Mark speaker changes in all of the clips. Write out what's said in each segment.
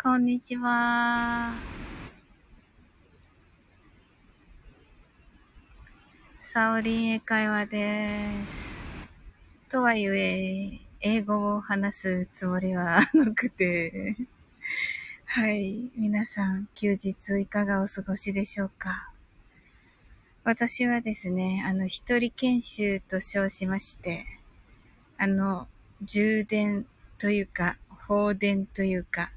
Speaker 1: こんにちは。サオリン英会話です。とはいえ、英語を話すつもりはなくて。はい。皆さん、休日いかがお過ごしでしょうか？私はですね、あの、一人研修と称しまして、あの、充電というか、放電というか、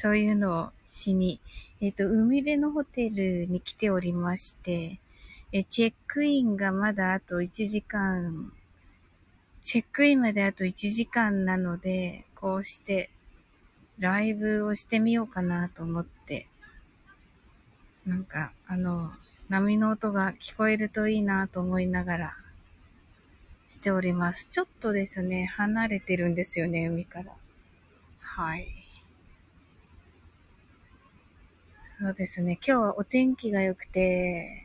Speaker 1: そういうのをしに、えっ、ー、と、海辺のホテルに来ておりまして、え、チェックインがまだあと1時間、チェックインまであと1時間なので、こうして、ライブをしてみようかなと思って、なんか、あの、波の音が聞こえるといいなと思いながら、しております。ちょっとですね、離れてるんですよね、海から。はい。そうですね、今日はお天気が良くて、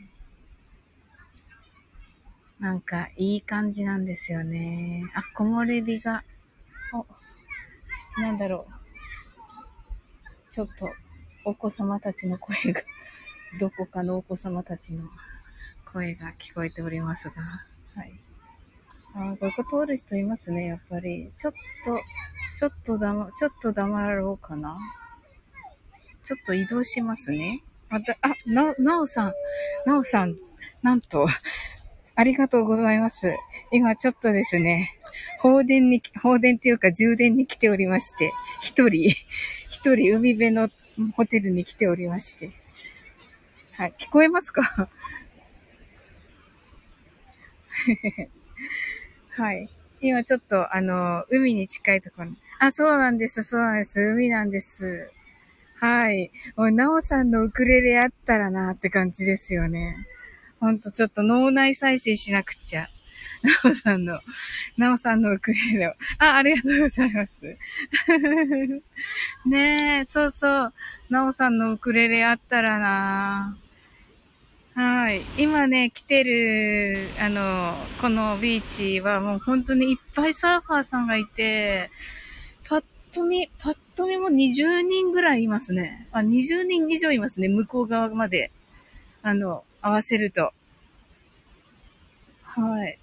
Speaker 1: なんかいい感じなんですよね。あ、木漏れ日が、お、なんだろう。ちょっと、お子様たちの声が、どこかのお子様たちの声が聞こえておりますが、はい。あ、ここ通る人いますね、やっぱり。ちょっと、ちょっとだま、ちょっと黙ろうかな。ちょっと移動しますね。また、あ、な、なおさん、なおさん、なんと、ありがとうございます。今ちょっとですね、放電に、放電っていうか充電に来ておりまして、一人、一人海辺のホテルに来ておりまして。はい、聞こえますか？はい。今ちょっと、あの、海に近いところに。あ、そうなんです、そうなんです。海なんです。はい。おい、なおさんのウクレレあったらなって感じですよね。ほんとちょっと脳内再生しなくっちゃ。なおさんの、なおさんのウクレレを。あ、ありがとうございます。ねえ、そうそう。なおさんのウクレレあったらなはい。今ね、来てる、あの、このビーチはもう本当にいっぱいサーファーさんがいて、と見、パッと見も20人ぐらいいますね。あ、20人以上いますね。向こう側まで。あの、合わせると。はい。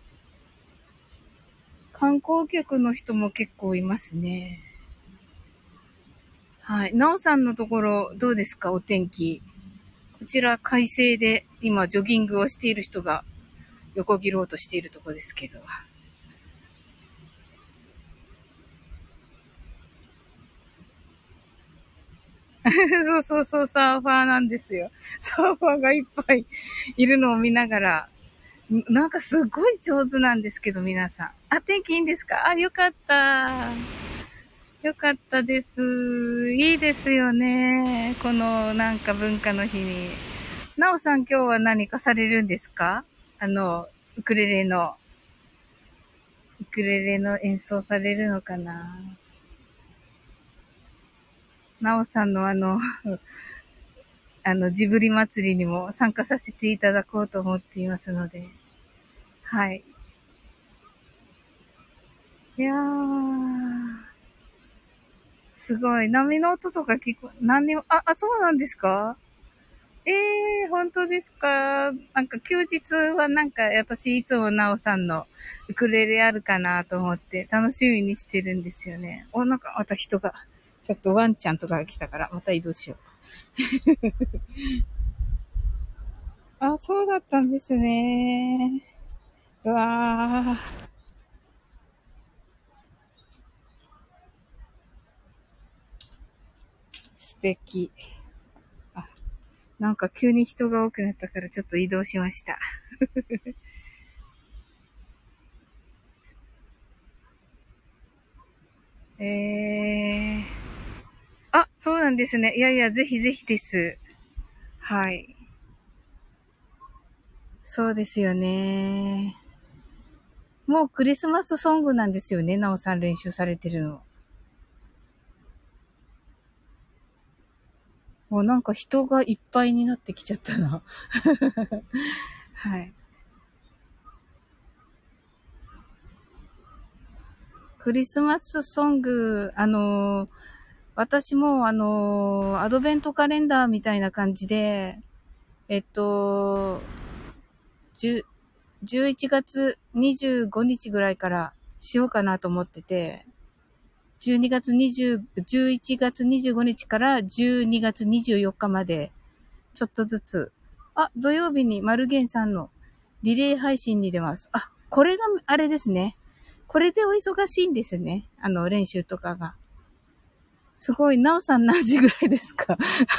Speaker 1: 観光客の人も結構いますね。はい。なおさんのところ、どうですか？お天気。こちら快晴で今ジョギングをしている人が横切ろうとしているとこですけど。そうそうそう、サーファーなんですよ。サーファーがいっぱいいるのを見ながら、なんかすごい上手なんですけど、皆さん。あ、天気いいんですか？あ、よかった。よかったです。いいですよね。このなんか文化の日に。なおさん今日は何かされるんですか？あの、ウクレレの、ウクレレの演奏されるのかな？なおさんのあの あの、ジブリ祭りにも参加させていただこうと思っていますので。はい。いやー。すごい。波の音とか聞こ、何にも、あ、あ、そうなんですか？ええー、本当ですか？なんか休日はなんか私いつもなおさんのウクレレあるかなと思って楽しみにしてるんですよね。お、なんかまた人が、ちょっとワンちゃんとかが来たからまた移動しよう。あ、そうだったんですね。うわー。敵。あ、なんか急に人が多くなったからちょっと移動しました。えー。あ、そうなんですね。いやいや、ぜひぜひです。はい。そうですよね。もうクリスマスソングなんですよね。なおさん練習されてるの。もうなんか人がいっぱいになってきちゃったな。はい。クリスマスソング、あのー、私もあのアドベントカレンダーみたいな感じで、えっと、10 11月25日ぐらいからしようかなと思ってて、12月20、11月25日から12月24日まで、ちょっとずつ、あ、土曜日にマルゲンさんのリレー配信に出ます。あ、これがあれですね。これでお忙しいんですね。あの、練習とかが。すごい、なおさん何時ぐらいですか？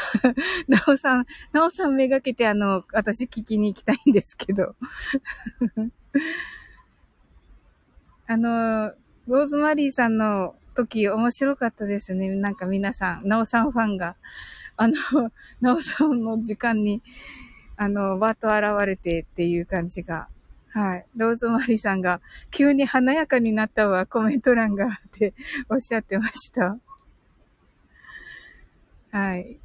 Speaker 1: なおさん、なおさんめがけてあの、私聞きに行きたいんですけど。あの、ローズマリーさんの時面白かったですね。なんか皆さん、なおさんファンが、あの、なおさんの時間に、あの、バーと現れてっていう感じが。はい。ローズマリーさんが、急に華やかになったわ、コメント欄がっておっしゃってました。はい。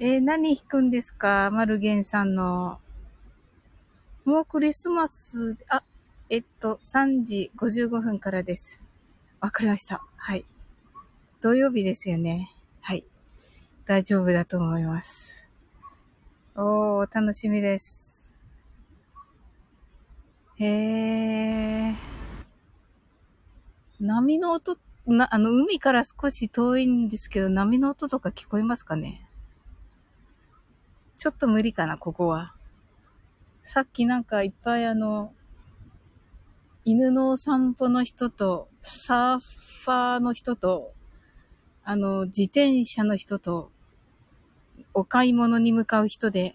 Speaker 1: えー、何弾くんですか？マルゲンさんの。もうクリスマス、あ、えっと、3時55分からです。わかりました。はい。土曜日ですよね。はい。大丈夫だと思います。おー、楽しみです。へー。波の音ってな、あの、海から少し遠いんですけど、波の音とか聞こえますかね？ちょっと無理かな、ここは。さっきなんかいっぱいあの、犬のお散歩の人と、サーファーの人と、あの、自転車の人と、お買い物に向かう人で、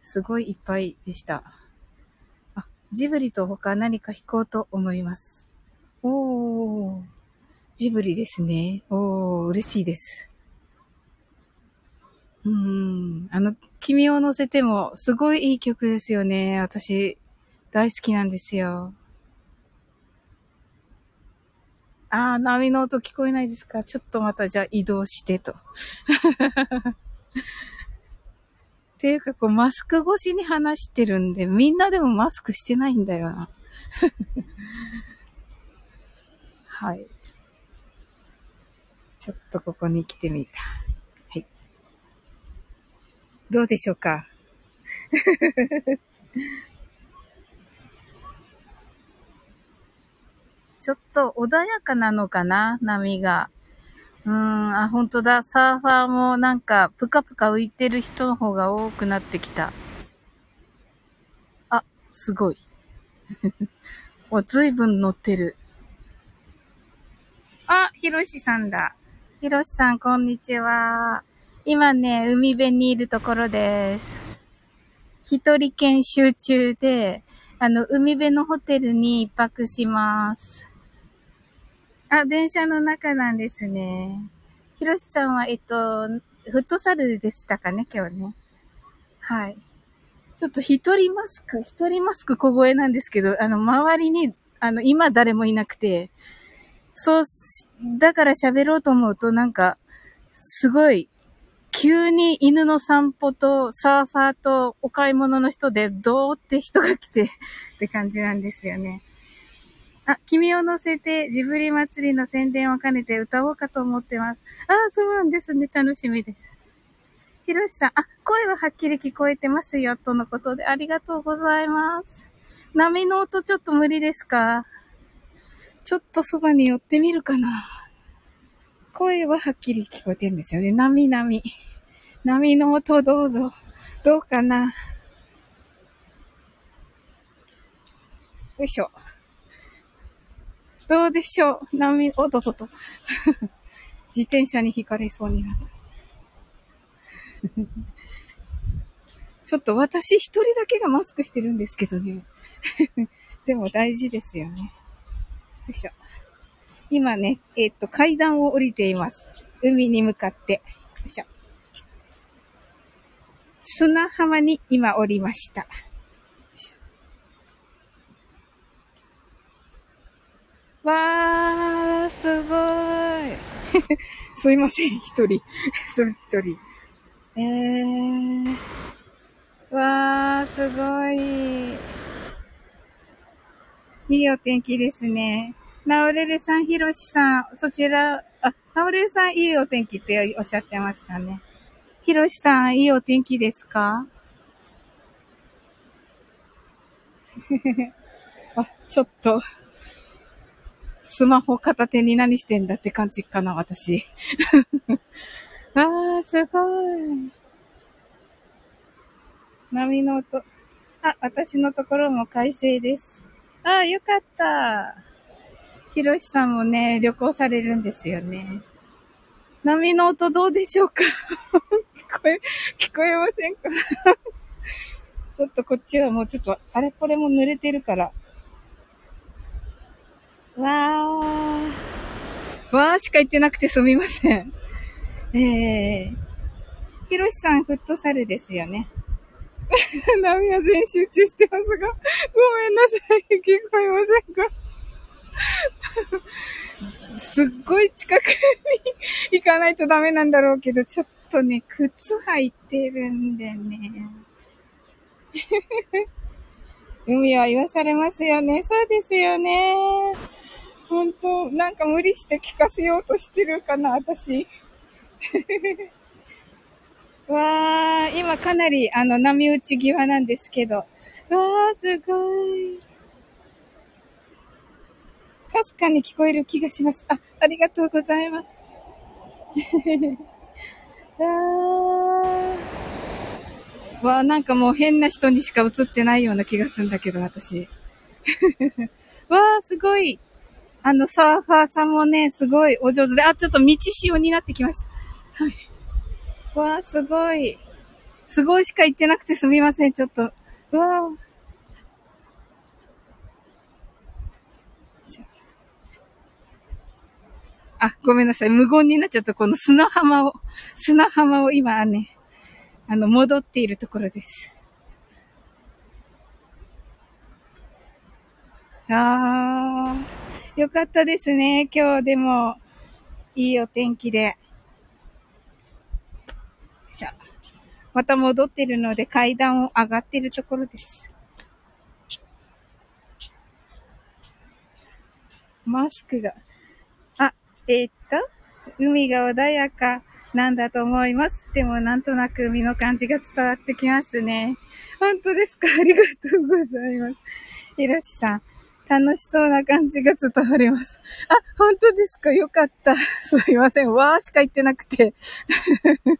Speaker 1: すごいいっぱいでした。あ、ジブリと他何か弾こうと思います。おー。ジブリですね。おー、嬉しいです。うん。あの、君を乗せても、すごいいい曲ですよね。私、大好きなんですよ。あー、波の音聞こえないですか？ちょっとまたじゃあ移動してと。っていうか、こう、マスク越しに話してるんで、みんなでもマスクしてないんだよな。はい。ちょっとここに来てみた。はい。どうでしょうか？ちょっと穏やかなのかな？波が。うーん、あ、ほんとだ。サーファーもなんか、ぷかぷか浮いてる人の方が多くなってきた。あ、すごい。お、ずいぶん乗ってる。あ、ひろしさんだ。ひろしさん、こんにちは。今ね、海辺にいるところです。一人研修中で、あの、海辺のホテルに一泊します。あ、電車の中なんですね。ひろしさんは、えっと、フットサルでしたかね、今日ね。はい。ちょっと一人マスク、一人マスク小声なんですけど、あの、周りに、あの、今誰もいなくて、そう、だから喋ろうと思うとなんか、すごい、急に犬の散歩とサーファーとお買い物の人でどーって人が来て って感じなんですよね。あ、君を乗せてジブリ祭りの宣伝を兼ねて歌おうかと思ってます。あ、そうなんですね。楽しみです。ひろしさん、あ、声ははっきり聞こえてますよ、とのことでありがとうございます。波の音ちょっと無理ですか？ちょっとそばに寄ってみるかな。声ははっきり聞こえてるんですよね。波波。波の音どうぞ。どうかな。よいしょ。どうでしょう波、おととと。自転車に引かれそうになった。ちょっと私一人だけがマスクしてるんですけどね。でも大事ですよね。よいしょ。今ね、えっ、と、階段を降りています。海に向かって。よいしょ。砂浜に今降りました。わー、すごーい。すいません、一人。それ一人。えー。わー、すごい。いいお天気ですね。ナオレレさん、ヒロシさん、そちら、あ、ナオレレさん、いいお天気っておっしゃってましたね。ヒロシさん、いいお天気ですか？あ、ちょっと、スマホ片手に何してんだって感じかな、私。あー、すごい。波の音。あ、私のところも快晴です。あー、よかった。ひろしさんもね、旅行されるんですよね。波の音どうでしょうか？聞こえ、聞こえませんか？ちょっとこっちはもうちょっと、あれこれも濡れてるから。わー。わーしか言ってなくてすみません。えー。ひろしさん、フットサルですよね。波は全集中してますが、ごめんなさい。聞こえませんか？すっごい近くに行かないとダメなんだろうけど、ちょっとね、靴履いてるんでね。海は言わされますよね。そうですよね。本当なんか無理して聞かせようとしてるかな、私。わー、今かなりあの波打ち際なんですけど。わー、すごい。かすかに聞こえる気がします。あ、ありがとうございます。わー。わー、なんかもう変な人にしか映ってないような気がするんだけど、私。わー、すごい。あの、サーファーさんもね、すごいお上手で、あ、ちょっと道仕様になってきました。はい。わー、すごい。すごいしか言ってなくてすみません、ちょっと。わー。あ、ごめんなさい。無言になっちゃった。この砂浜を、砂浜を今ね、あの、戻っているところです。あー、よかったですね。今日でも、いいお天気で。しゃ。また戻ってるので階段を上がってるところです。マスクが。あえー、っと、海が穏やかなんだと思います。でもなんとなく海の感じが伝わってきますね。本当ですか？ありがとうございます。ひろしさん、楽しそうな感じが伝わります。あ、本当ですか？よかった。すいません。わーしか言ってなくて。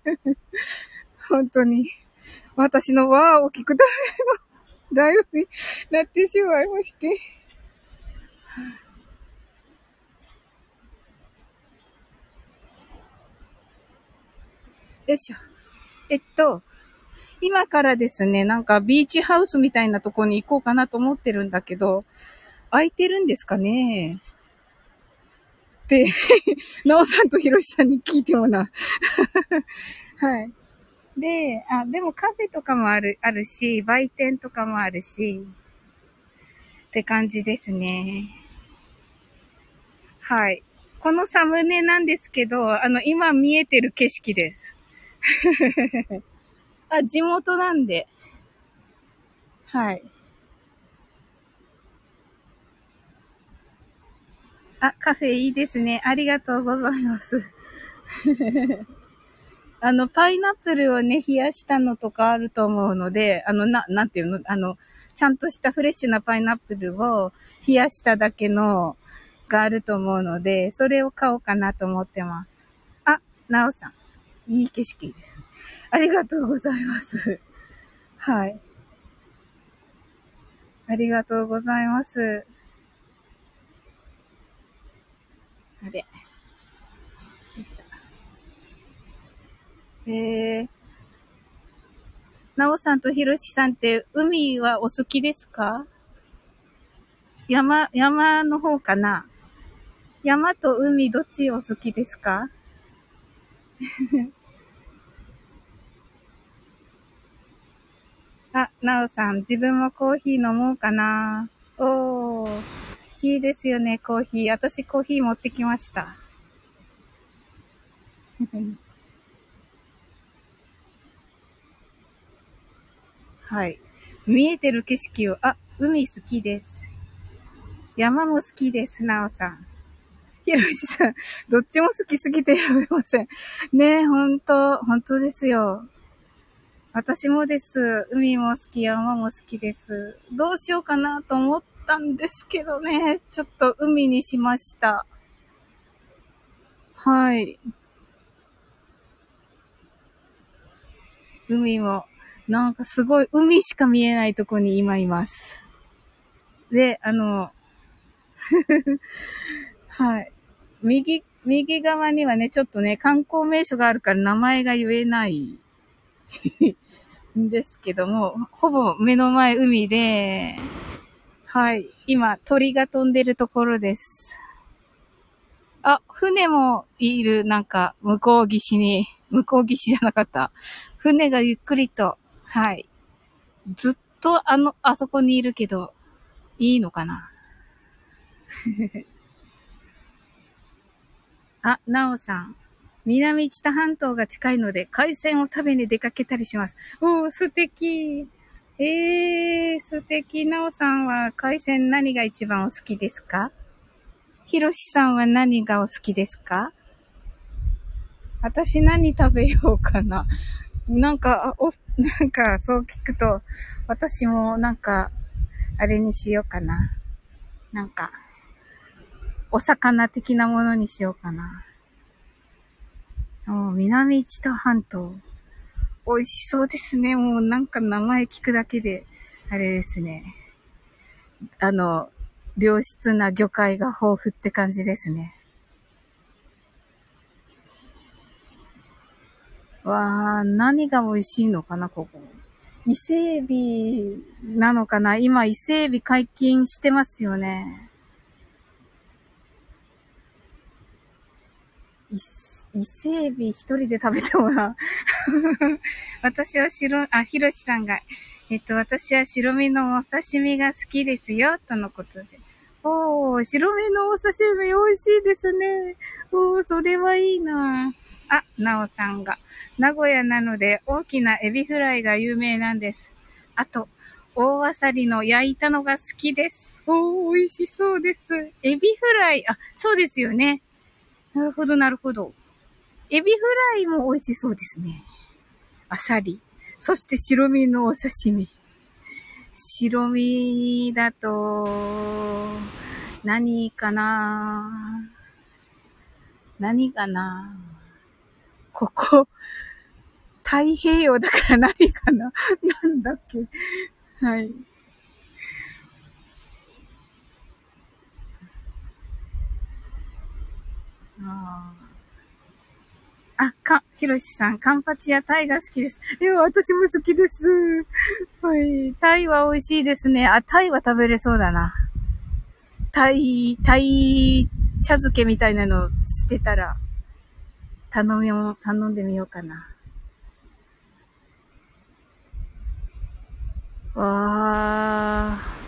Speaker 1: 本当に。私のわーを聞くための ライブになってしまいまして。よいしょ。えっと、今からですね、なんかビーチハウスみたいなとこに行こうかなと思ってるんだけど、空いてるんですかねで、なおさんとひろしさんに聞いてもな。はい。で、あ、でもカフェとかもある、あるし、売店とかもあるし、って感じですね。はい。このサムネなんですけど、あの、今見えてる景色です。あ、地元なんで。はい。あ、カフェいいですね。ありがとうございます。あの、パイナップルをね、冷やしたのとかあると思うので、あの、な、なんていうの？あの、ちゃんとしたフレッシュなパイナップルを冷やしただけのがあると思うので、それを買おうかなと思ってます。あ、なおさん。いい景色です。ありがとうございます。はい。ありがとうございます。あれ。よいしょ。えー。なおさんとひろしさんって海はお好きですか？山、山の方かな？山と海どっちお好きですか？あ、なおさん、自分もコーヒー飲もうかな。おー、いいですよね、コーヒー。私コーヒー持ってきました。はい。見えてる景色を、あ、海好きです。山も好きです、なおさん。ひろしさん、どっちも好きすぎてやめません。ねえ、ほんと、ほんとですよ。私もです。海も好き、山も好きです。どうしようかなと思ったんですけどね。ちょっと海にしました。はい。海も、なんかすごい海しか見えないとこに今います。で、あの、はい。右、右側にはね、ちょっとね、観光名所があるから名前が言えないん ですけども、ほぼ目の前海で、はい。今、鳥が飛んでるところです。あ、船もいる、なんか、向こう岸に、向こう岸じゃなかった。船がゆっくりと、はい。ずっとあの、あそこにいるけど、いいのかな？あ、なおさん。南知多半島が近いので、海鮮を食べに出かけたりします。おー、素敵。えー、素敵。なおさんは海鮮何が一番お好きですか？ひろしさんは何がお好きですか？私何食べようかな？なんか、お、なんか、そう聞くと、私もなんか、あれにしようかな。なんか、お魚的なものにしようかな。南知多半島。美味しそうですね。もうなんか名前聞くだけで、あれですね。あの、良質な魚介が豊富って感じですね。わあ、何が美味しいのかな、ここ。伊勢エビなのかな今、伊勢エビ解禁してますよね。伊伊勢海老一人で食べてもらう。私は白、あ、ひろしさんが、えっと、私は白身のお刺身が好きですよ、とのことで。おー、白身のお刺身美味しいですね。おー、それはいいなあ、なおさんが。名古屋なので大きなエビフライが有名なんです。あと、大あさりの焼いたのが好きです。おー、美味しそうです。エビフライ、あ、そうですよね。なるほど、なるほど。エビフライも美味しそうですね。あさり。そして白身のお刺身。白身だと、何かな？何かな？ここ、太平洋だから何かな？なんだっけ？はい。ああ。あ、か、ひろしさん、カンパチやタイが好きです。いや、私も好きです。はい。タイは美味しいですね。あ、タイは食べれそうだな。タイ、タイ茶漬けみたいなのしてたら、頼みも、頼んでみようかな。わー。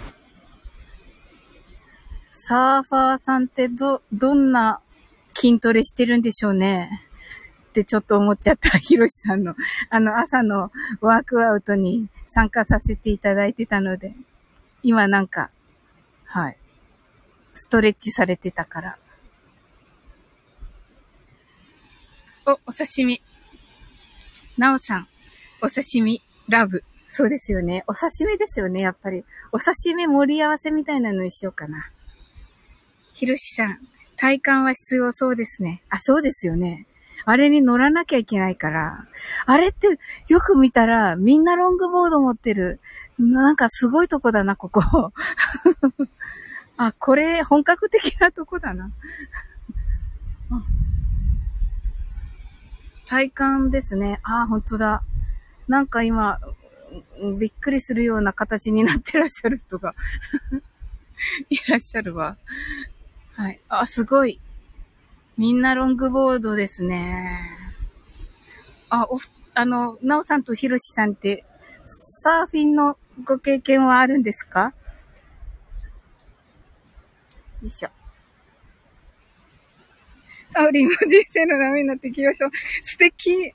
Speaker 1: サーファーさんってど、どんな筋トレしてるんでしょうね。ってちょっと思っちゃったひろしさんの、あの朝のワークアウトに参加させていただいてたので、今なんか、はい、ストレッチされてたから。お、お刺身。なおさん、お刺身、ラブ。そうですよね。お刺身ですよね、やっぱり。お刺身盛り合わせみたいなのにしようかな。ひろしさん、体感は必要そうですね。あ、そうですよね。あれに乗らなきゃいけないから、あれってよく見たらみんなロングボード持ってる。なんかすごいとこだな、ここ。あ、これ本格的なとこだな。体感ですね。あ、本当だ。なんか今、びっくりするような形になってらっしゃる人が いらっしゃるわ。はい。あ、すごい。みんなロングボードですね。あ、お、あの、なおさんとひろしさんって、サーフィンのご経験はあるんですか？よいしょ。サオリンも人生の波になっていきましょう。素敵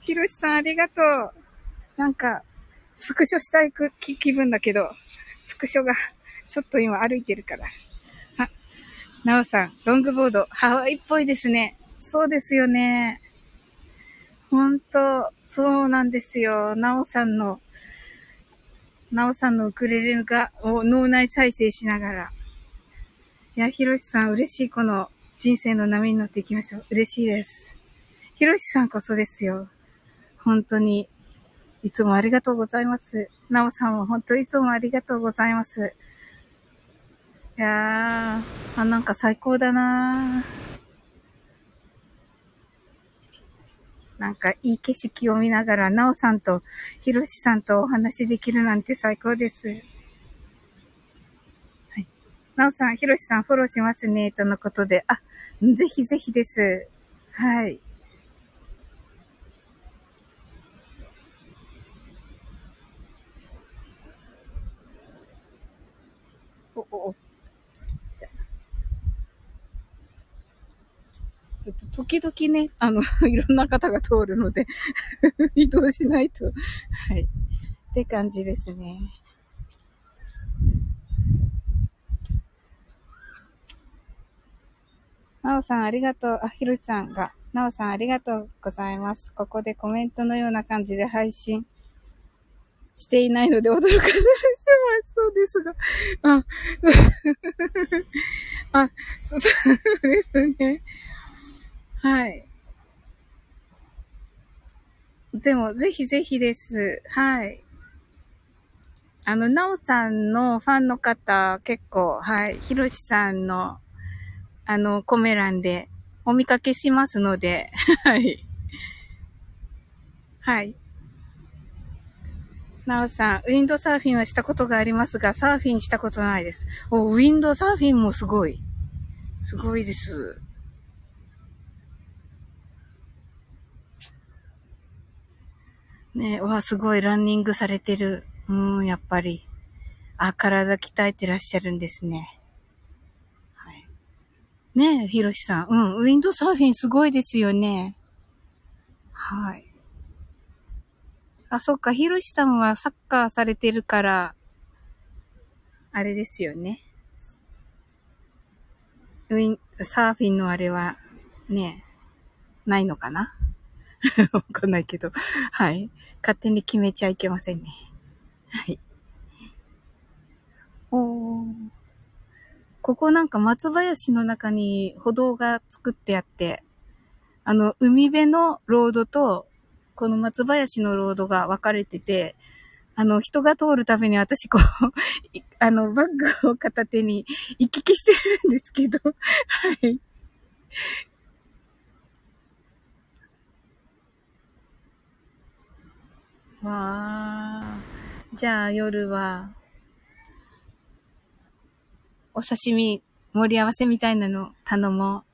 Speaker 1: ひろしさんありがとう。なんか、スクショしたい気分だけど、スクショがちょっと今歩いてるから。なおさん、ロングボード、ハワイっぽいですね。そうですよね。ほんと、そうなんですよ。なおさんの、なおさんのウクレレが、脳内再生しながら。いや、ひろしさん、嬉しい。この人生の波に乗っていきましょう。嬉しいです。ひろしさんこそですよ。本当に、いつもありがとうございます。なおさんも本当いつもありがとうございます。いやー、あ、なんか最高だななんかいい景色を見ながら、なおさんとひろしさんとお話できるなんて最高です。はい。なおさん、ひろしさんフォローしますね、とのことで。あ、ぜひぜひです。はい。お、お、ちょっと時々ね、あの、いろんな方が通るので 移動しないと。はい。って感じですね。なおさんありがとう。あ、ひろしさんが。なおさんありがとうございます。ここでコメントのような感じで配信していないので驚かせてます。そうですが。あ、あ、そうですね。はい。でも、ぜひぜひです。はい。あの、なおさんのファンの方、結構、はい、ひろしさんの、あの、コメ欄でお見かけしますので、はい。はい。なおさん、ウィンドサーフィンはしたことがありますが、サーフィンしたことないです。お、ウィンドサーフィンもすごい。すごいです。ねわ、すごいランニングされてる。うん、やっぱり。あ、体鍛えてらっしゃるんですね。はい。ねえ、ひろしさん。うん、ウィンドサーフィンすごいですよね。はい。あ、そっか、ひろしさんはサッカーされてるから、あれですよね。ウィン、サーフィンのあれは、ね、ないのかな？わかんないけど。はい。勝手に決めちゃいけませんね。はい。おー。ここなんか松林の中に歩道が作ってあって、あの、海辺のロードと、この松林のロードが分かれてて、あの、人が通るたびに私こう あの、バッグを片手に行き来してるんですけど、はい。わあ。じゃあ夜は、お刺身盛り合わせみたいなの頼も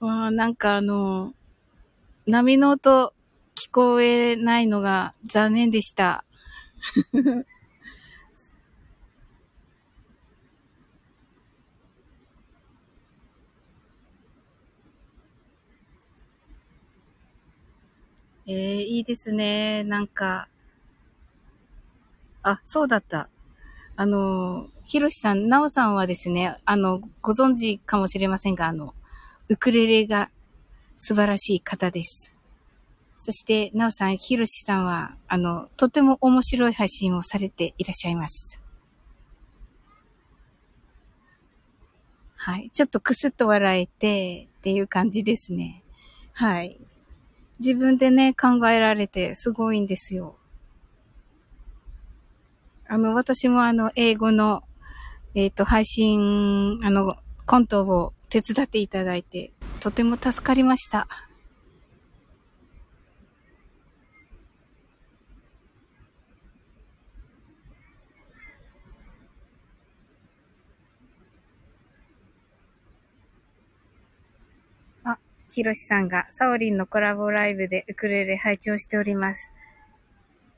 Speaker 1: う。わあ、なんかあの、波の音聞こえないのが残念でした。ええー、いいですね。なんか。あ、そうだった。あの、ひろしさん、なおさんはですね、あの、ご存知かもしれませんが、あの、ウクレレが素晴らしい方です。そして、なおさん、ひろしさんは、あの、とても面白い配信をされていらっしゃいます。はい。ちょっとくすっと笑えて、っていう感じですね。はい。自分でね、考えられてすごいんですよ。あの、私もあの、英語の、えっ、ー、と、配信、あの、コントを手伝っていただいて、とても助かりました。ひろしさんが、サオリンのコラボライブでウクレレ拝聴しております。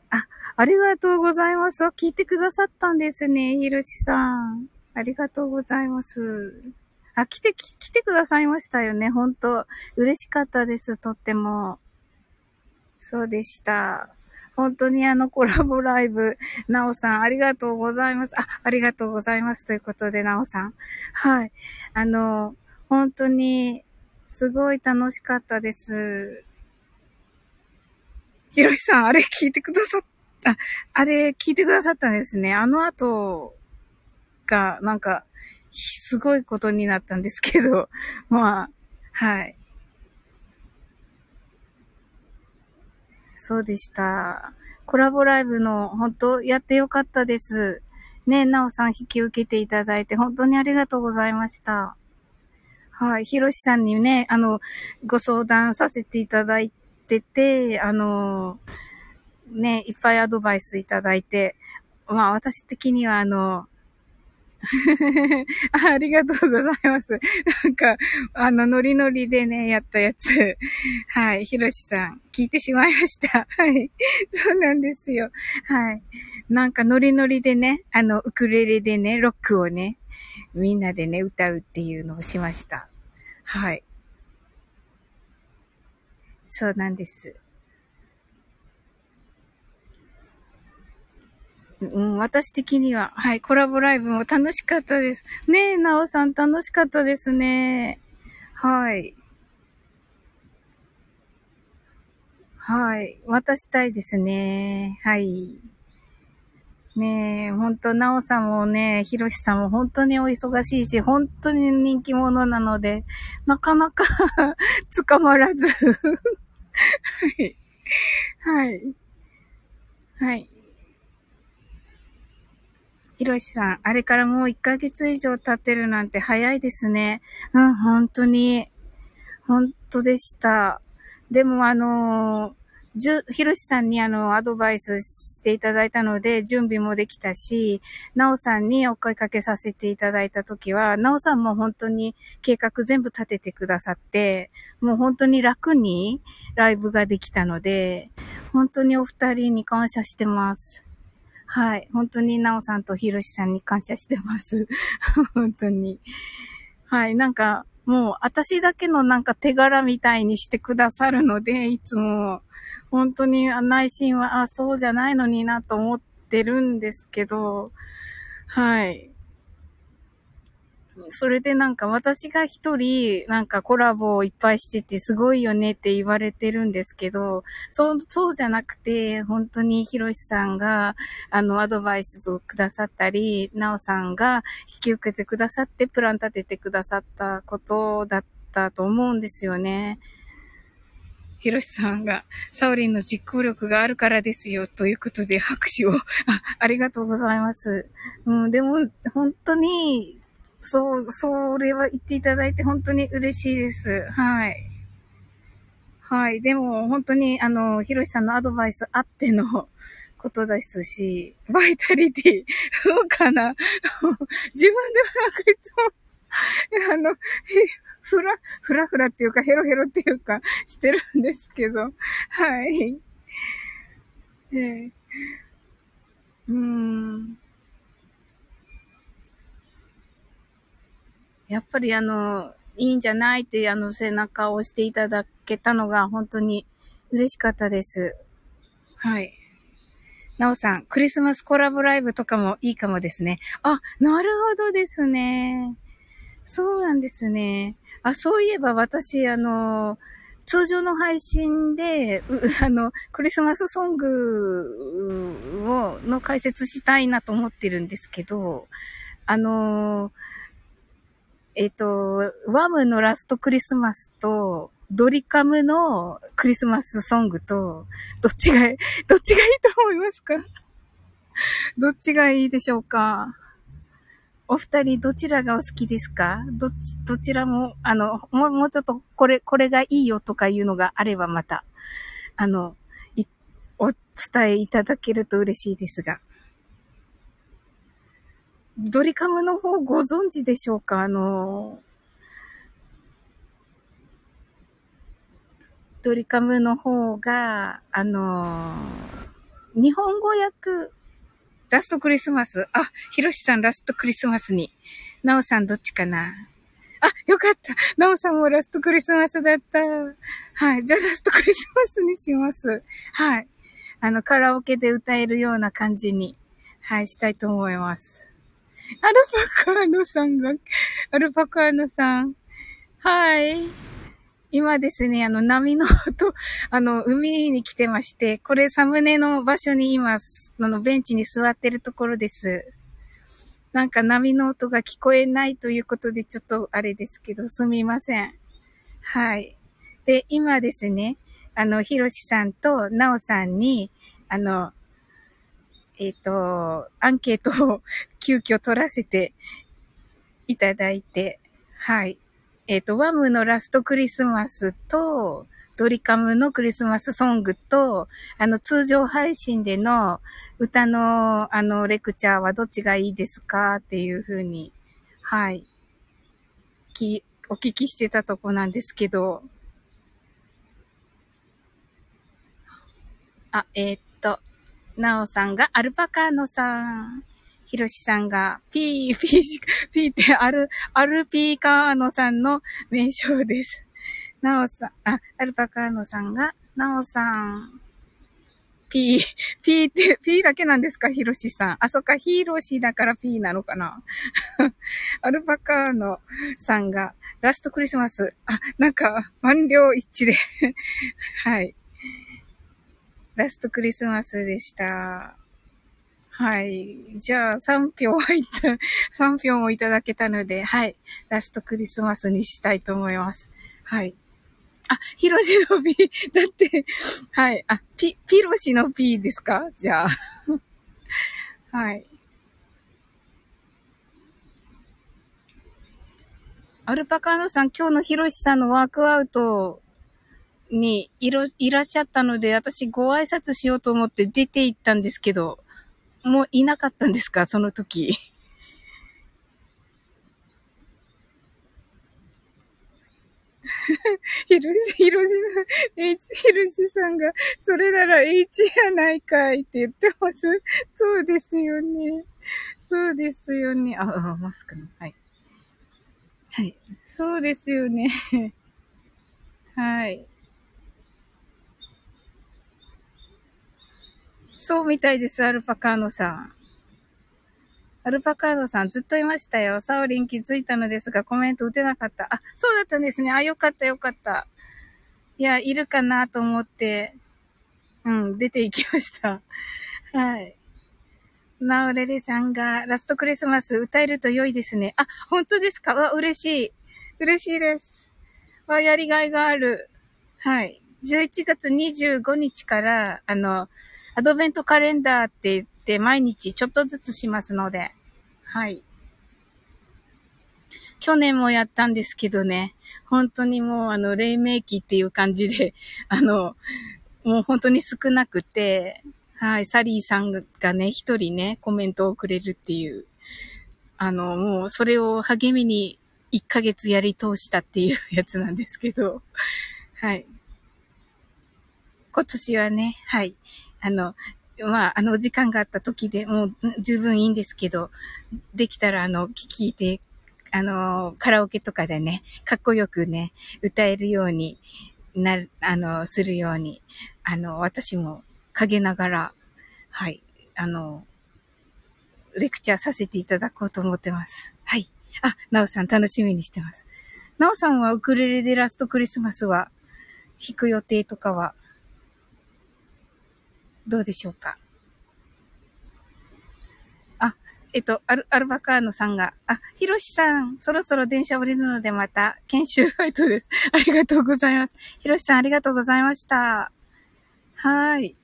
Speaker 1: あ、ありがとうございます。聞いてくださったんですね、ひろしさん。ありがとうございます。あ、来て、来てくださいましたよね、本当嬉しかったです、とっても。そうでした。本当にあのコラボライブ、なおさん、ありがとうございます。あ、ありがとうございます。ということで、なおさん。はい。あの、本当に、すごい楽しかったです。ひろしさん、あれ聞いてくださった、あ、れ聞いてくださったんですね。あの後が、なんか、すごいことになったんですけど、まあ、はい。そうでした。コラボライブの本当やってよかったです。ねなおさん引き受けていただいて本当にありがとうございました。はい。ひろしさんにね、あの、ご相談させていただいてて、あの、ね、いっぱいアドバイスいただいて、まあ私的にはあの、ありがとうございます。なんか、あの、ノリノリでね、やったやつ。はい。ひろしさん、聞いてしまいました。はい。そうなんですよ。はい。なんか、ノリノリでね、あの、ウクレレでね、ロックをね、みんなでね、歌うっていうのをしました。はい。そうなんです。うん、私的には、はい、コラボライブも楽しかったです。ねえ、なおさん楽しかったですね。はい。はい。渡したいですね。はい。ねえ、ほんと、なおさんもね、ひろしさんも本当にお忙しいし、本当に人気者なので、なかなか 捕まらず はい。はい。はい。ひろしさん、あれからもう1ヶ月以上経ってるなんて早いですね。うん、本当に。本当でした。でもあのじゅ、ひろしさんにあの、アドバイスしていただいたので、準備もできたし、なおさんにお声かけさせていただいたときは、なおさんも本当に計画全部立ててくださって、もう本当に楽にライブができたので、本当にお二人に感謝してます。はい。本当になおさんとひろしさんに感謝してます。本当に。はい。なんか、もう、私だけのなんか手柄みたいにしてくださるので、いつも、本当に内心は、あ、そうじゃないのになと思ってるんですけど、はい。それでなんか私が一人なんかコラボをいっぱいしててすごいよねって言われてるんですけど、そう、そうじゃなくて、本当にヒロシさんがあのアドバイスをくださったり、ナオさんが引き受けてくださってプラン立ててくださったことだったと思うんですよね。ひろしさんが、サオリンの実行力があるからですよ、ということで拍手を、あ、ありがとうございます。うん、でも、本当に、そう、それは言っていただいて本当に嬉しいです。はい。はい。でも、本当に、あの、ひろしさんのアドバイスあってのことですし、バイタリティ、そうかな 自分でもなんかいつも、あの、ふら、ふらふらっていうか、ヘロヘロっていうか、してるんですけど、はい。えー、うん。やっぱりあの、いいんじゃないってあの背中を押していただけたのが本当に嬉しかったです。はい。なおさん、クリスマスコラボライブとかもいいかもですね。あ、なるほどですね。そうなんですね。あ、そういえば私、あの、通常の配信で、あの、クリスマスソングを、の解説したいなと思ってるんですけど、あのえっ、と、ワムのラストクリスマスと、ドリカムのクリスマスソングと、どっちが、どっちがいいと思いますか？どっちがいいでしょうか？お二人どちらがお好きですか？どっち、どちらも、あの、もう、もうちょっとこれ、これがいいよとかいうのがあればまた、あの、い、お伝えいただけると嬉しいですが。ドリカムの方ご存知でしょうか？あの、ドリカムの方が、あの、日本語訳、ラストクリスマス。あ、ひろしさんラストクリスマスに。なおさんどっちかな？あ、よかった。なおさんもラストクリスマスだった。はい。じゃあラストクリスマスにします。はい。あの、カラオケで歌えるような感じに、はい、したいと思います。アルパカーノさんが、アルパカーノさん。はい。今ですね、あの、波の音、あの、海に来てまして、これサムネの場所に今、あの、ベンチに座ってるところです。なんか波の音が聞こえないということで、ちょっとあれですけど、すみません。はい。で、今ですね、あの、ひろしさんとなおさんに、あの、えっ、ー、と、アンケートを 急遽取らせていただいて、はい。えっ、ー、と、ワムのラストクリスマスと、ドリカムのクリスマスソングと、あの、通常配信での歌の、あの、レクチャーはどっちがいいですかっていうふうに、はい、き、お聞きしてたとこなんですけど、あ、えー、っと、なおさんがアルパカーノさん。ひろしさんが、ピー、ピー、ピーってアル、アルピーカーノさんの名称です。なおさん、あ、アルパカーノさんが、なおさん、ピー、ピーって、ピーだけなんですか？ひろしさん。あ、そっか、ヒーロシだからピーなのかな？アルパカーノさんが、ラストクリスマス。あ、なんか、満了一致で はい。ラストクリスマスでした。はい。じゃあ、3票入った、3票もいただけたので、はい。ラストクリスマスにしたいと思います。はい。あ、ヒロシの P、だって、はい。あ、ピ、ピロシの P ですか？じゃあ。はい。アルパカーノさん、今日のヒロシさんのワークアウトにいろ、いらっしゃったので、私ご挨拶しようと思って出て行ったんですけど、もういなかったんですか？その時。ひろし、ひろしの、H、ひろしさんが、それなら H やないかいって言ってます。そうですよね。そうですよね。あ、あマスクの。はい。はい。そうですよね。はい。そうみたいです、アルパカーノさん。アルパカーノさんずっといましたよ。サオリン気づいたのですが、コメント打てなかった。あ、そうだったんですね。あ、よかったよかった。いや、いるかなと思って、うん、出ていきました。はい。ナオレレさんがラストクリスマス歌えると良いですね。あ、本当ですか？わ、嬉しい。嬉しいです。わ、やりがいがある。はい。11月25日から、あの、アドベントカレンダーって言って毎日ちょっとずつしますので、はい。去年もやったんですけどね、本当にもうあの、黎明期っていう感じで、あの、もう本当に少なくて、はい、サリーさんがね、一人ね、コメントをくれるっていう、あの、もうそれを励みに1ヶ月やり通したっていう やつなんですけど、はい。今年はね、はい。あの、まあ、あの、お時間があった時でもう十分いいんですけど、できたら、あの、聞いて、あの、カラオケとかでね、かっこよくね、歌えるようになる、あの、するように、あの、私も陰ながら、はい、あの、レクチャーさせていただこうと思ってます。はい。あ、なおさん楽しみにしてます。なおさんはウクレレでラストクリスマスは弾く予定とかはどうでしょうか？あ、えっと、アル、アルバカーノさんが、あ、ヒロシさん、そろそろ電車降りるのでまた、研修ファイトです。ありがとうございます。ヒロシさん、ありがとうございました。はい。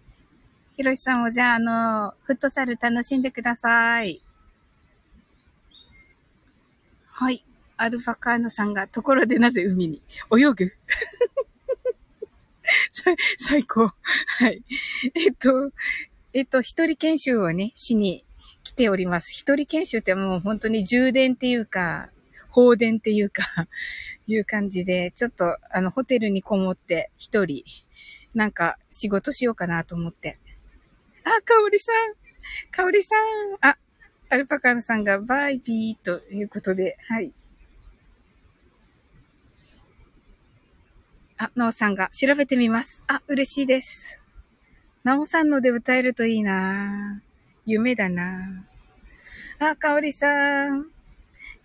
Speaker 1: ヒロシさんもじゃあ、あの、フットサル楽しんでください。はい。アルファカーノさんが、ところでなぜ海に？泳ぐ 最高。はい。えっと、えっと、一人研修をね、しに来ております。一人研修ってもう本当に充電っていうか、放電っていうか いう感じで、ちょっと、あの、ホテルにこもって一人、なんか仕事しようかなと思って。あ、かおりさんかおりさんあ、アルパカンさんがバイビーということで、はい。あ、なおさんが調べてみます。あ、嬉しいです。なおさんので歌えるといいな夢だなあ、かおりさん。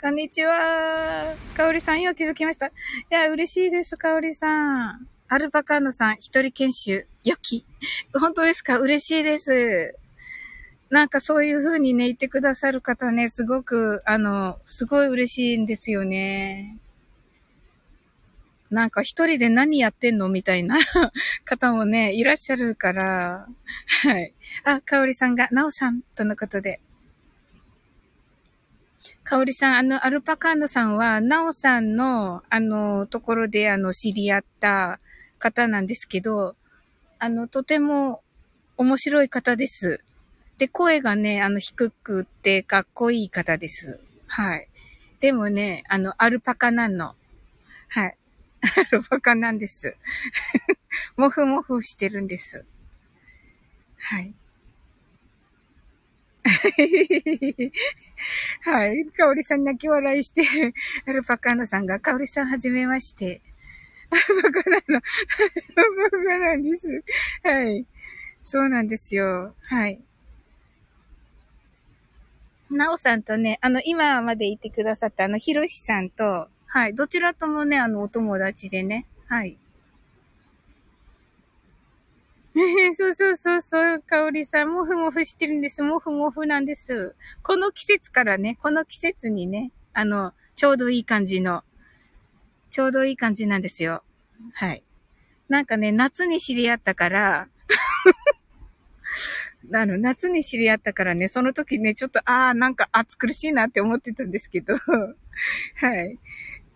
Speaker 1: こんにちは。かおりさん、よう気づきました。いや、嬉しいです、かおりさん。アルパカーノさん、一人研修、よき。本当ですか？嬉しいです。なんかそういう風にね、言ってくださる方ね、すごく、あの、すごい嬉しいんですよね。なんか一人で何やってんのみたいな 方もね、いらっしゃるから、はい。あ、かおりさんが、なおさんとのことで。かおりさん、あの、アルパカーノさんは、なおさんの、あの、ところで、あの、知り合った方なんですけど、あの、とても面白い方です。で、声がね、あの、低くてかっこいい方です。はい。でもね、あの、アルパカなの。はい。アルパカなんです。もふもふしてるんです。はい。はい。かおりさん泣き笑いしてる。アルパカーノさんが、かおりさんはじめまして。アルパカなの。アルパカなんです。はい。そうなんですよ。はい。なおさんとね、あの、今までいてくださったあの、ひろしさんと、はい。どちらともね、あの、お友達でね。はい。そうそうそうそう、かおりさん、もふもふしてるんです。もふもふなんです。この季節からね、この季節にね、あの、ちょうどいい感じの、ちょうどいい感じなんですよ。はい。なんかね、夏に知り合ったから、あの、夏に知り合ったからね、その時ね、ちょっと、ああ、なんか暑苦しいなって思ってたんですけど、はい。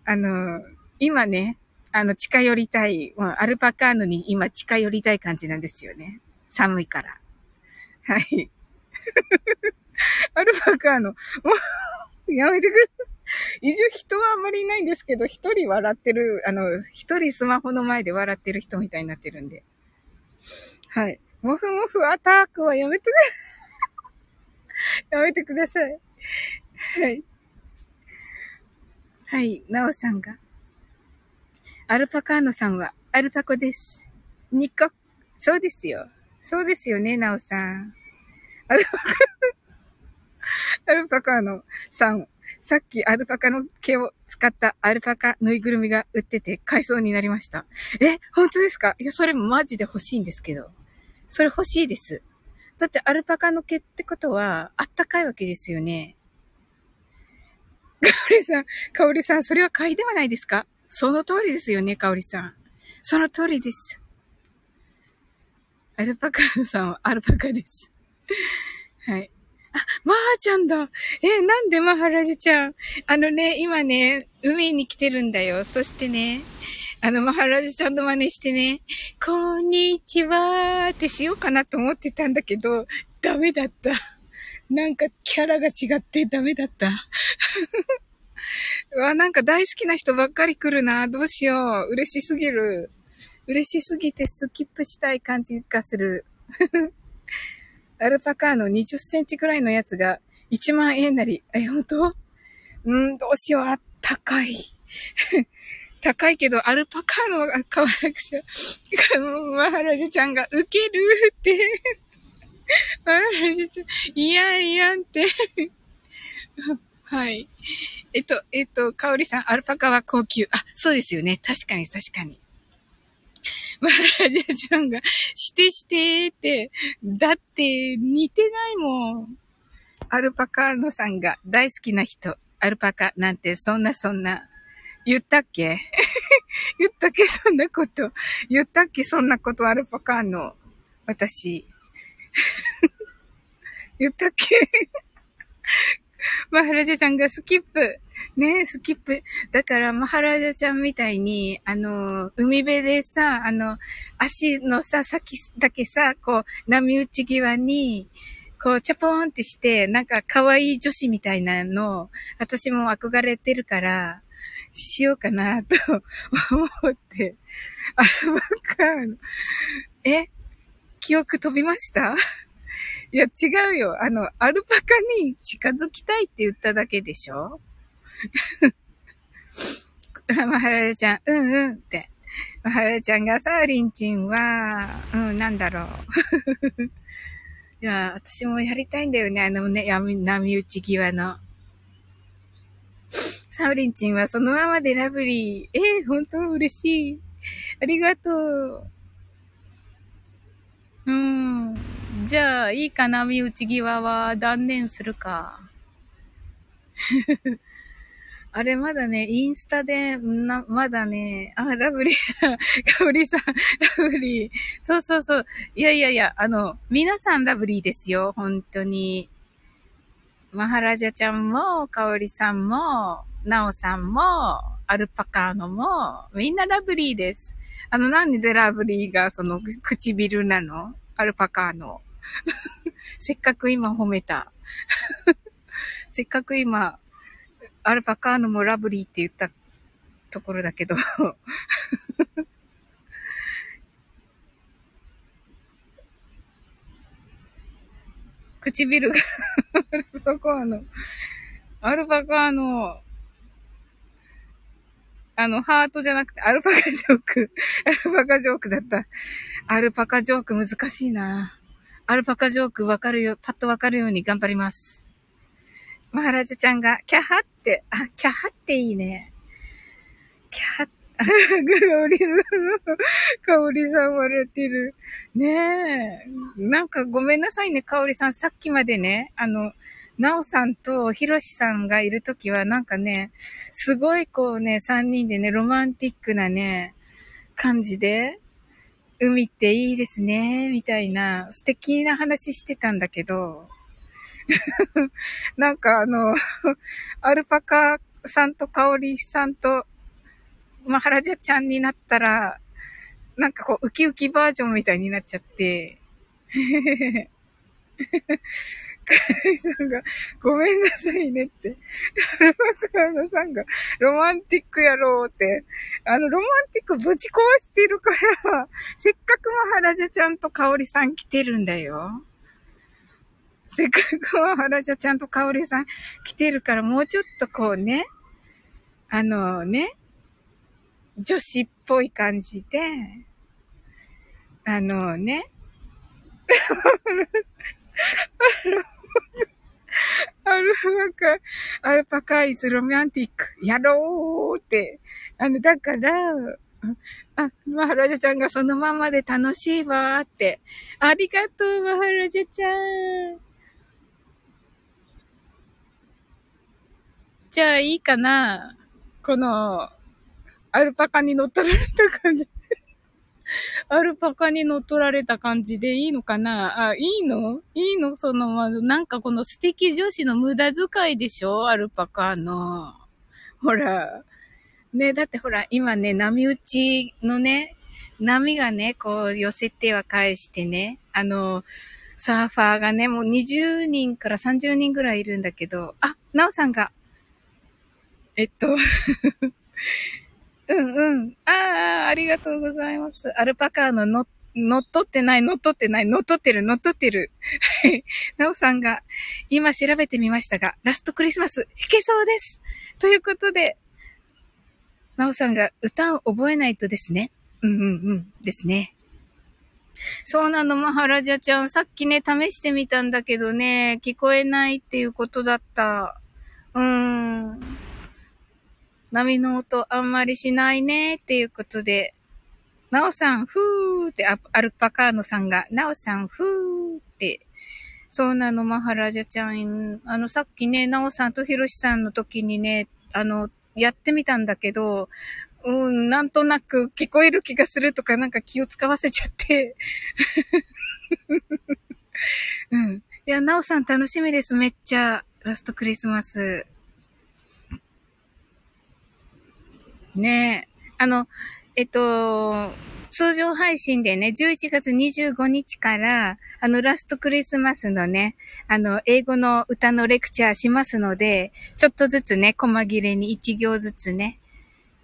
Speaker 1: あの、今ね、あの、近寄りたい、アルパカーノに今近寄りたい感じなんですよね。寒いから。はい。アルパカーノ、もう、やめてくれ。一応人はあんまりいないんですけど、一人笑ってる、あの、一人スマホの前で笑ってる人みたいになってるんで。はい。もふもふアタックはやめてくださいやめてください。はい。はい、なおさんが。アルパカーノさんは、アルパコです。ニコ。そうですよ。そうですよね、なおさん。アルパカ、アルパカーノさん、さっきアルパカの毛を使ったアルパカぬいぐるみが売ってて買いそうになりました。え、本当ですか？いや、それマジで欲しいんですけど。それ欲しいです。だってアルパカの毛ってことは、あったかいわけですよね。かおりさん、かおりさん、それは買いではないですか？その通りですよね、かおりさん。その通りです。アルパカさんはアルパカです。はい。あ、マーちゃんだ。え、なんでマハラジちゃん？あのね、今ね、海に来てるんだよ。そしてね、あの、マハラジちゃんの真似してね、こんにちはーってしようかなと思ってたんだけど、ダメだった。なんかキャラが違ってダメだった。うわ、なんか大好きな人ばっかり来るな。どうしよう。嬉しすぎる。嬉しすぎてスキップしたい感じがする。アルパカーの20センチくらいのやつが1万円なり。え、本当うん、どうしよう。あったかい。高いけど、アルパカーのが可愛くて、マハラジちゃんがウケるってマハラジちゃん、いやんいやんってはい。えっと、えっと、かおりさん、アルパカは高級。あ、そうですよね。確かに、確かに。マハラジャちゃんが、してしてって、だって似てないもん。アルパカーノさんが大好きな人、アルパカなんてそんなそんな。言ったっけ？言ったっけ？そんなこと。言ったっけ？そんなことアルパカーノ。私。言ったっけ？マハラジャちゃんがスキップ。ねスキップ。だから、マハラジャちゃんみたいに、あの、海辺でさ、あの、足のさ、先だけさ、こう、波打ち際に、こう、チャポーンってして、なんか可愛い女子みたいなの、私も憧れてるから、しようかなと 思って、アルバカーノ。え？記憶飛びました？いや、違うよ。あの、アルパカに近づきたいって言っただけでしょ？マハラジちゃん、うんうんって。まはらちゃんが、サウリンチンは、うん、なんだろう。いや、私もやりたいんだよね、あのね、波打ち際の。サウリンチンはそのままでラブリー。えー、本当嬉しい。ありがとう。うん。じゃあ、いいかな、波打ち際は断念するか。あれ、まだね、インスタで、な、まだね、あ、ラブリー、かおりさん、ラブリー。そうそうそう。いやいやいや、あの、皆さんラブリーですよ、本当に。マハラジャちゃんも、かおりさんも、なおさんも、アルパカーノも、みんなラブリーです。あの、なんでラブリーがその唇なの？アルパカーノ。せっかく今褒めた。せっかく今、アルパカーノもラブリーって言ったところだけど 唇がアルパカーノ、アルパカーノ、あの、ハートじゃなくて、アルパカジョーク。アルパカジョークだった。アルパカジョーク難しいな。アルパカジョークわかるよ、パッとわかるように頑張ります。マハラジャちゃんが、キャハって、あ、キャハっていいね。キャハって、かおりさんの、かおりさん笑ってる。ねえ。なんかごめんなさいね、かおりさん。さっきまでね、あの、なおさんとひろしさんがいるときはなんかね、すごいこうね、三人でね、ロマンティックなね、感じで、海っていいですね、みたいな素敵な話してたんだけど、なんかあの、アルパカさんとカオリさんと、マハラジャちゃんになったら、なんかこう、ウキウキバージョンみたいになっちゃって、カリさんが、ごめんなさいねって。アルパカーノさんが、ロマンティックやろうって。あの、ロマンティックぶち壊してるから、せっかくマハラジャちゃんとカオリさん来てるんだよ。せっかくは原じゃちゃんと香織さん来てるから、もうちょっとこうね、あのね、女子っぽい感じで、あのね、アルパカ、アルパカイズロマンティック、やろうって、あの、だから、あ、マハラジャちゃんがそのままで楽しいわーって。ありがとう、マハラジャちゃん。じゃあいいかなこの、アルパカに乗っ取られた感じ。アルパカに乗っ取られた感じでいいのかな？あ、いいの？いいの？その、ま、なんかこの素敵女子の無駄遣いでしょ？アルパカの。ほら。ね、だってほら、今ね、波打ちのね、波がね、こう寄せては返してね、あの、サーファーがね、もう20人から30人ぐらいいるんだけど、あ、なおさんが。えっと。うんうん。ああ、ありがとうございます。アルパカーの乗っ取ってない、乗っ取ってない、乗っ取ってる、乗っ取ってる。はい。なおさんが、今調べてみましたが、ラストクリスマス、弾けそうです。ということで、なおさんが歌を覚えないとですね。うんうんうん。ですね。そうなの、マハラジャちゃん。さっきね、試してみたんだけどね、聞こえないっていうことだった。うーん。波の音あんまりしないねっていうことで、なおさん、ふーってアルパカーノさんが、なおさん、ふーって、そうなの、マハラジャちゃん。あの、さっきね、なおさんとひろしさんの時にね、あの、やってみたんだけど、うん、なんとなく聞こえる気がするとかなんか気を使わせちゃって うん。いや、なおさん楽しみです、めっちゃ。ラストクリスマス。ねえ。あの、えっと、通常配信でね、11月25日から、あの、ラストクリスマスのね、あの、英語の歌のレクチャーしますので、ちょっとずつね、細切れに1行ずつね、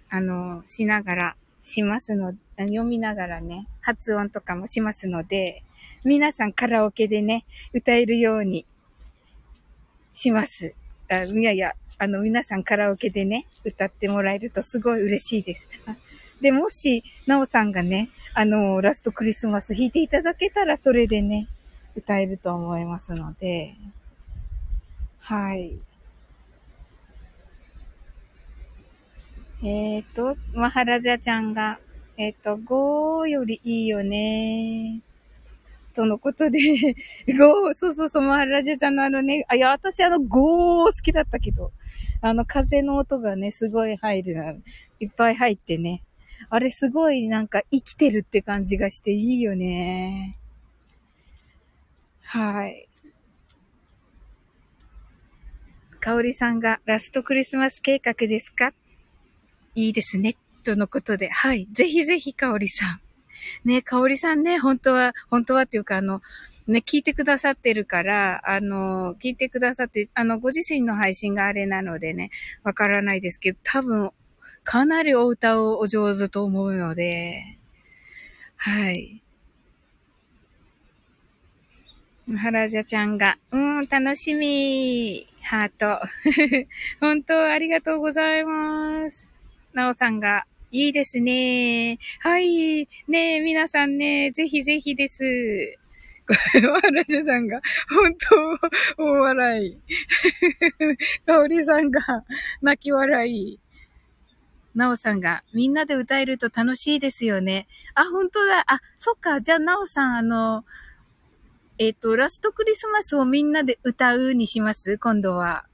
Speaker 1: あの、しながら、しますの、読みながらね、発音とかもしますので、皆さんカラオケでね、歌えるようにします。あいやいや、あの、皆さんカラオケでね、歌ってもらえるとすごい嬉しいです。で、もし、なおさんがね、あの、ラストクリスマス弾いていただけたら、それでね、歌えると思いますので、はい。えっ、ー、と、マハラジャちゃんが、えっ、ー、と、5よりいいよね。とのことで、5、そうそうそう、マハラジャちゃんのあのね、あ、いや、私あの5好きだったけど、あの風の音がね、すごい入るな、いっぱい入ってね。あれすごいなんか生きてるって感じがしていいよね。はい。かおりさんがラストクリスマス計画ですか？いいですね。とのことで。はい。ぜひぜひ、かおりさん。ね、かおりさんね、本当は、本当はっていうか、あの、ね、聞いてくださってるから、あの、聞いてくださって、あの、ご自身の配信があれなのでね、わからないですけど、多分、かなりお歌をお上手と思うので、はい。ハラジャちゃんが、うん、楽しみ。ハート。本当、ありがとうございます。なおさんが、いいですね。はい。ねえ、皆さんね、ぜひぜひです。ハラジさんが、本当、大笑い。かおりさんが、泣き笑い。なおさんが、みんなで歌えると楽しい。ですよね。あ、本当だ。あ、そっか。じゃあ、なおさん、あの、えっ、ー、と、ラストクリスマスをみんなで歌うにします今度は。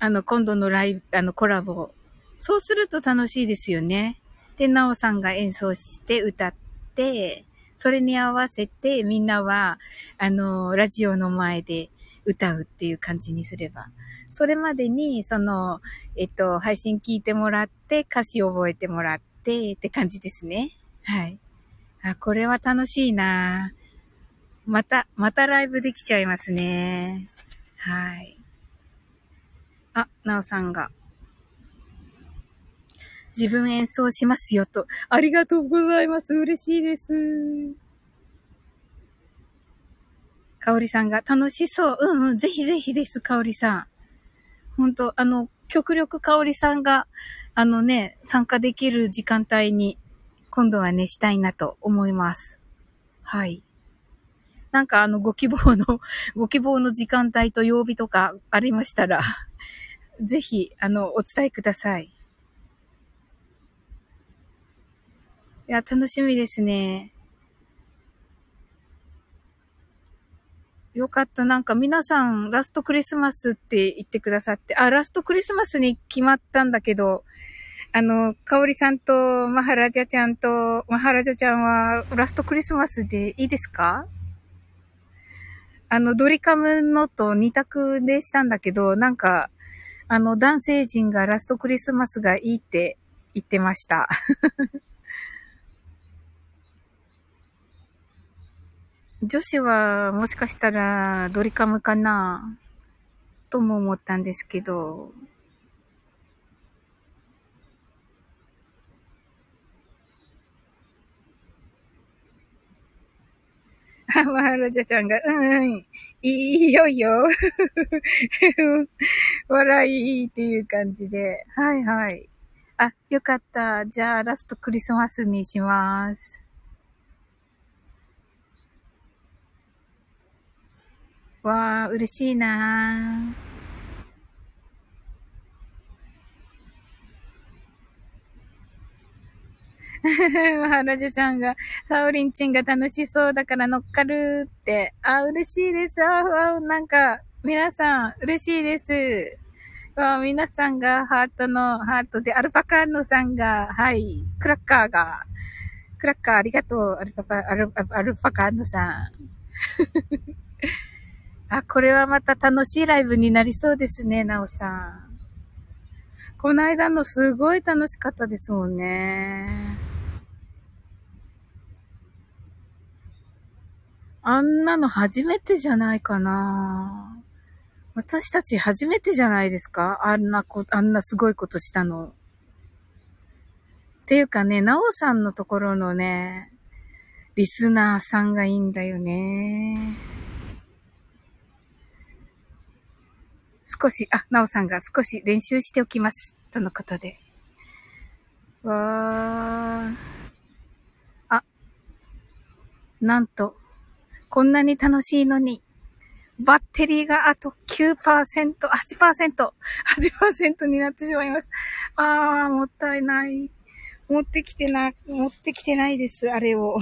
Speaker 1: あの、今度のライブ、あの、コラボ。そうすると楽しい。ですよね。で、なおさんが演奏して歌って、それに合わせてみんなは、あの、ラジオの前で歌うっていう感じにすれば。それまでに、その、えっと、配信聞いてもらって、歌詞覚えてもらって、って感じですね。はい。あ、これは楽しいなまた、またライブできちゃいますね。はい。あ、なおさんが。自分演奏しますよと。ありがとうございます。嬉しいです。かおりさんが楽しそう。うんうん。ぜひぜひです、かおりさん。本当あの、極力かおりさんが、あのね、参加できる時間帯に、今度はね、したいなと思います。はい。なんかあの、ご希望の、ご希望の時間帯と曜日とかありましたら、ぜひ、あの、お伝えください。いや、楽しみですね。よかった。なんか皆さん、ラストクリスマスって言ってくださって、あ、ラストクリスマスに決まったんだけど、あの、かおりさんとマハラジャちゃんと、マハラジャちゃんはラストクリスマスでいいですか？あの、ドリカムのと二択でしたんだけど、なんか、あの、男性陣がラストクリスマスがいいって言ってました。女子はもしかしたらドリカムかなとも思ったんですけど。あ、マハラジャちゃんが、うんうん、いいよいよ。笑いっていう感じで。はいはい。あ、よかった。じゃあ、ラストクリスマスにします。わあ、嬉しいなマハラジュちゃんが、サオリンチンが楽しそうだから乗っかるって。あ、嬉しいです。あ、わなんか、皆さん、嬉しいです。わ皆さんがハートの、ハートで、アルパカーノさんが、はい、クラッカーが、クラッカーありがとう、アルパカ、アルアルパカーノさん。あ、これはまた楽しいライブになりそうですね、なおさん。この間のすごい楽しかったですもんね。あんなの初めてじゃないかな。私たち初めてじゃないですか？あんなこ、あんなすごいことしたの。っていうかね、なおさんのところのね、リスナーさんがいいんだよね。少し、あ、なおさんが少し練習しておきます。とのことで。わー。あ、なんと、こんなに楽しいのに、バッテリーがあと9%、8%、8%になってしまいます。あー、もったいない。持ってきてな、持ってきてないです、あれを。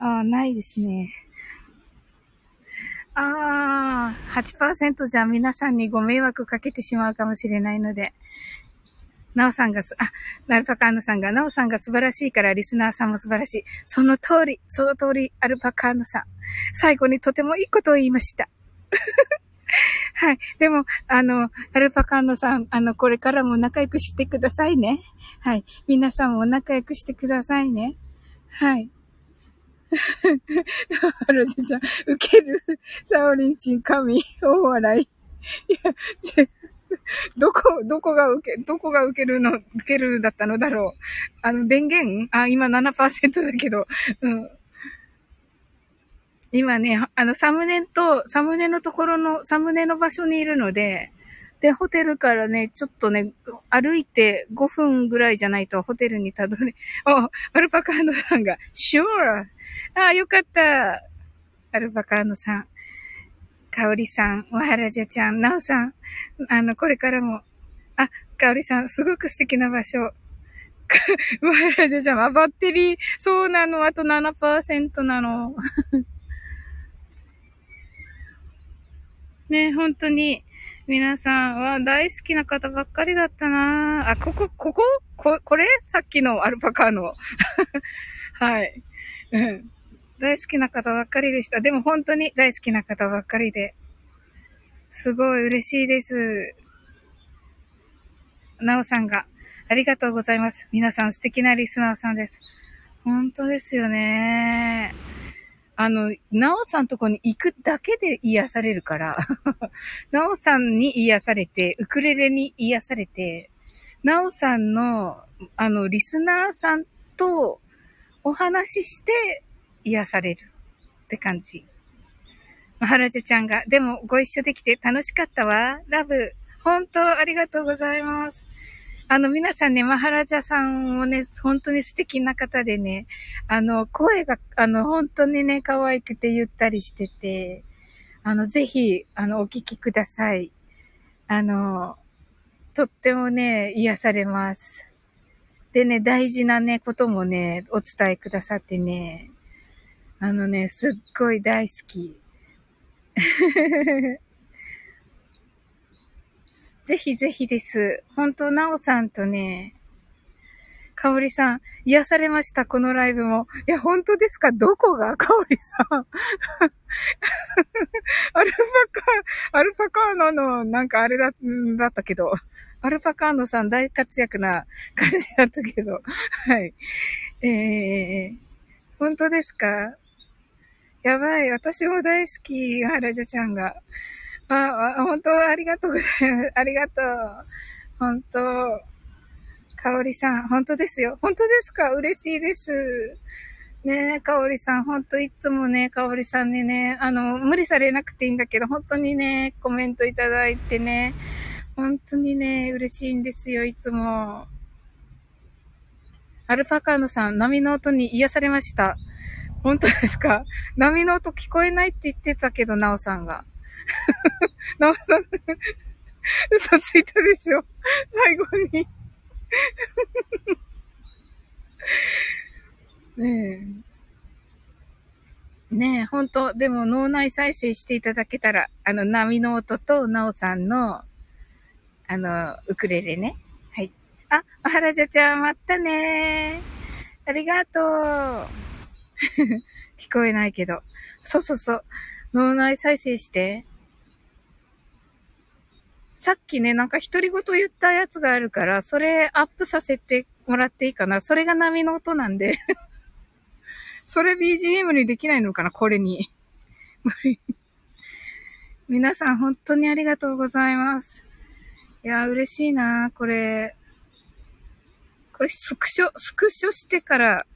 Speaker 1: あー、ないですね。あー、8%じゃ皆さんにご迷惑かけてしまうかもしれないので。なおさんがす、あ、ナルパカーノさんが、なおさんが素晴らしいからリスナーさんも素晴らしい。その通り、その通り、アルパカーノさん。最後にとてもいいことを言いました。はい。でも、あの、アルパカーノさん、あの、これからも仲良くしてくださいね。はい。皆さんも仲良くしてくださいね。はい。ハルジちゃん、受ける。サオリンチン神、大笑い。いや、どこ、どこが受け、どこが受けるの、受けるだったのだろう。あの、電源？あ、今7%だけど、うん。今ね、あの、サムネと、サムネのところの、サムネの場所にいるので、で、ホテルからね、ちょっとね、歩いて5分ぐらいじゃないとホテルにたどり、あ、アルパカーノさんが、sure! ああ、よかった。アルパカーノさん。かおりさん、わはらじゃちゃん、なおさん、あの、これからも、あ、かおりさん、すごく素敵な場所。わはらじゃちゃん、あ、バッテリー、そうなの、あと7%なの。ね、本当に、皆さんは大好きな方ばっかりだったなあ、ここ、ここ？こ、これ？さっきのアルパカの。はい。うん。大好きな方ばっかりでした。でも本当に大好きな方ばっかりで。すごい嬉しいです。なおさんが、ありがとうございます。皆さん素敵なリスナーさんです。本当ですよね。あの、なおさんとこに行くだけで癒されるから、なおさんに癒されて、ウクレレに癒されて、なおさんの、あの、リスナーさんとお話しして癒されるって感じ。マハラジャちゃんが、でもご一緒できて楽しかったわ。ラブ。本当ありがとうございます。あの、皆さんね、マハラジャさんもね、本当に素敵な方でね、あの、声が、あの、本当にね、可愛くてゆったりしてて、あの、ぜひ、あの、お聞きください。あの、とってもね、癒されます。でね、大事なね、こともね、お伝えくださってね、あのね、すっごい大好き。ぜひぜひです。本当なおさんとね、かおりさん、癒されました、このライブも。いや、本当ですか？どこが？かおりさん。アルパカ、アルパカーノの、なんかあれだ、だったけど、アルパカーノさん大活躍な感じだったけど、はい。えー、本当ですか？やばい。私も大好き。原ジャちゃんが。あ、あ本当ありがとうございます。ありがとう。本当かおりさん、本当ですよ。本当ですか？嬉しいです。ねえ、かおりさん、本当いつもね、かおりさんにね、あの、無理されなくていいんだけど、本当にね、コメントいただいてね、本当にね、嬉しいんですよ、いつも。アルファカーノさん、波の音に癒されました。本当ですか？波の音聞こえないって言ってたけど、なおさんが。なおさん、嘘ついたでしょ？最後に ねえ。ねえ、本当でも脳内再生していただけたら、あの、波の音となおさんの、あの、ウクレレね。はい。あ、おはらじゃちゃん、まったねありがとう。聞こえないけど。そうそうそう。脳内再生して。さっきね、なんか独り言言ったやつがあるから、それアップさせてもらっていいかな。それが波の音なんで それ BGM にできないのかなこれに。皆さん本当にありがとうございます。いや、嬉しいなこれ。これスクショ、スクショしてから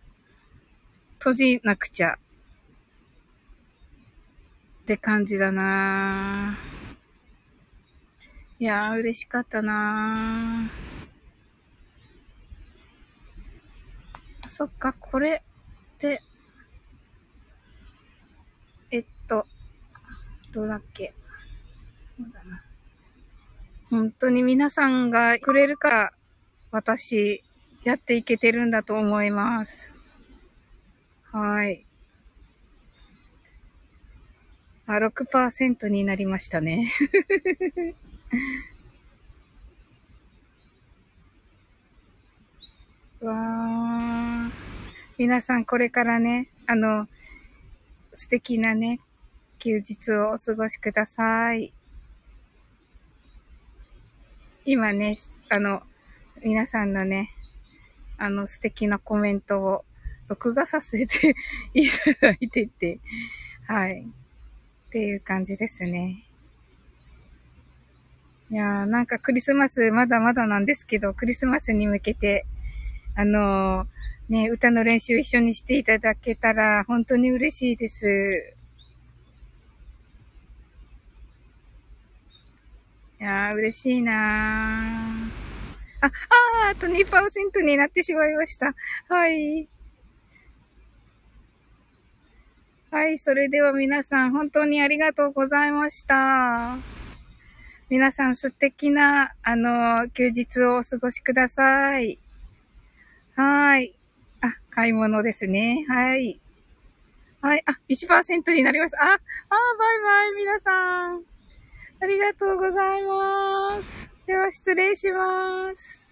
Speaker 1: 閉じなくちゃ。って感じだないやー、嬉しかったなー。そっか、これって、えっと、どうだっけ。そうだな。本当に皆さんがくれるから、私、やっていけてるんだと思います。はい。あ、6%になりましたね。わー。皆さんこれからね、あの、素敵なね、休日をお過ごしください。今ね、あの、皆さんのね、あの素敵なコメントを録画させていただいてて、はい。っていう感じですね。いやー、なんかクリスマスまだまだなんですけど、クリスマスに向けて、あのー、ね、歌の練習一緒にしていただけたら本当に嬉しいです。いやー、嬉しいなー。あ、あー、あと2%になってしまいました。はい。はい、それでは皆さん本当にありがとうございました。皆さん素敵な、あの、休日をお過ごしください。はい。あ、買い物ですね。はい。はい。あ、1%になりました。あ、あ、バイバイ、皆さん。ありがとうございます。では、失礼します。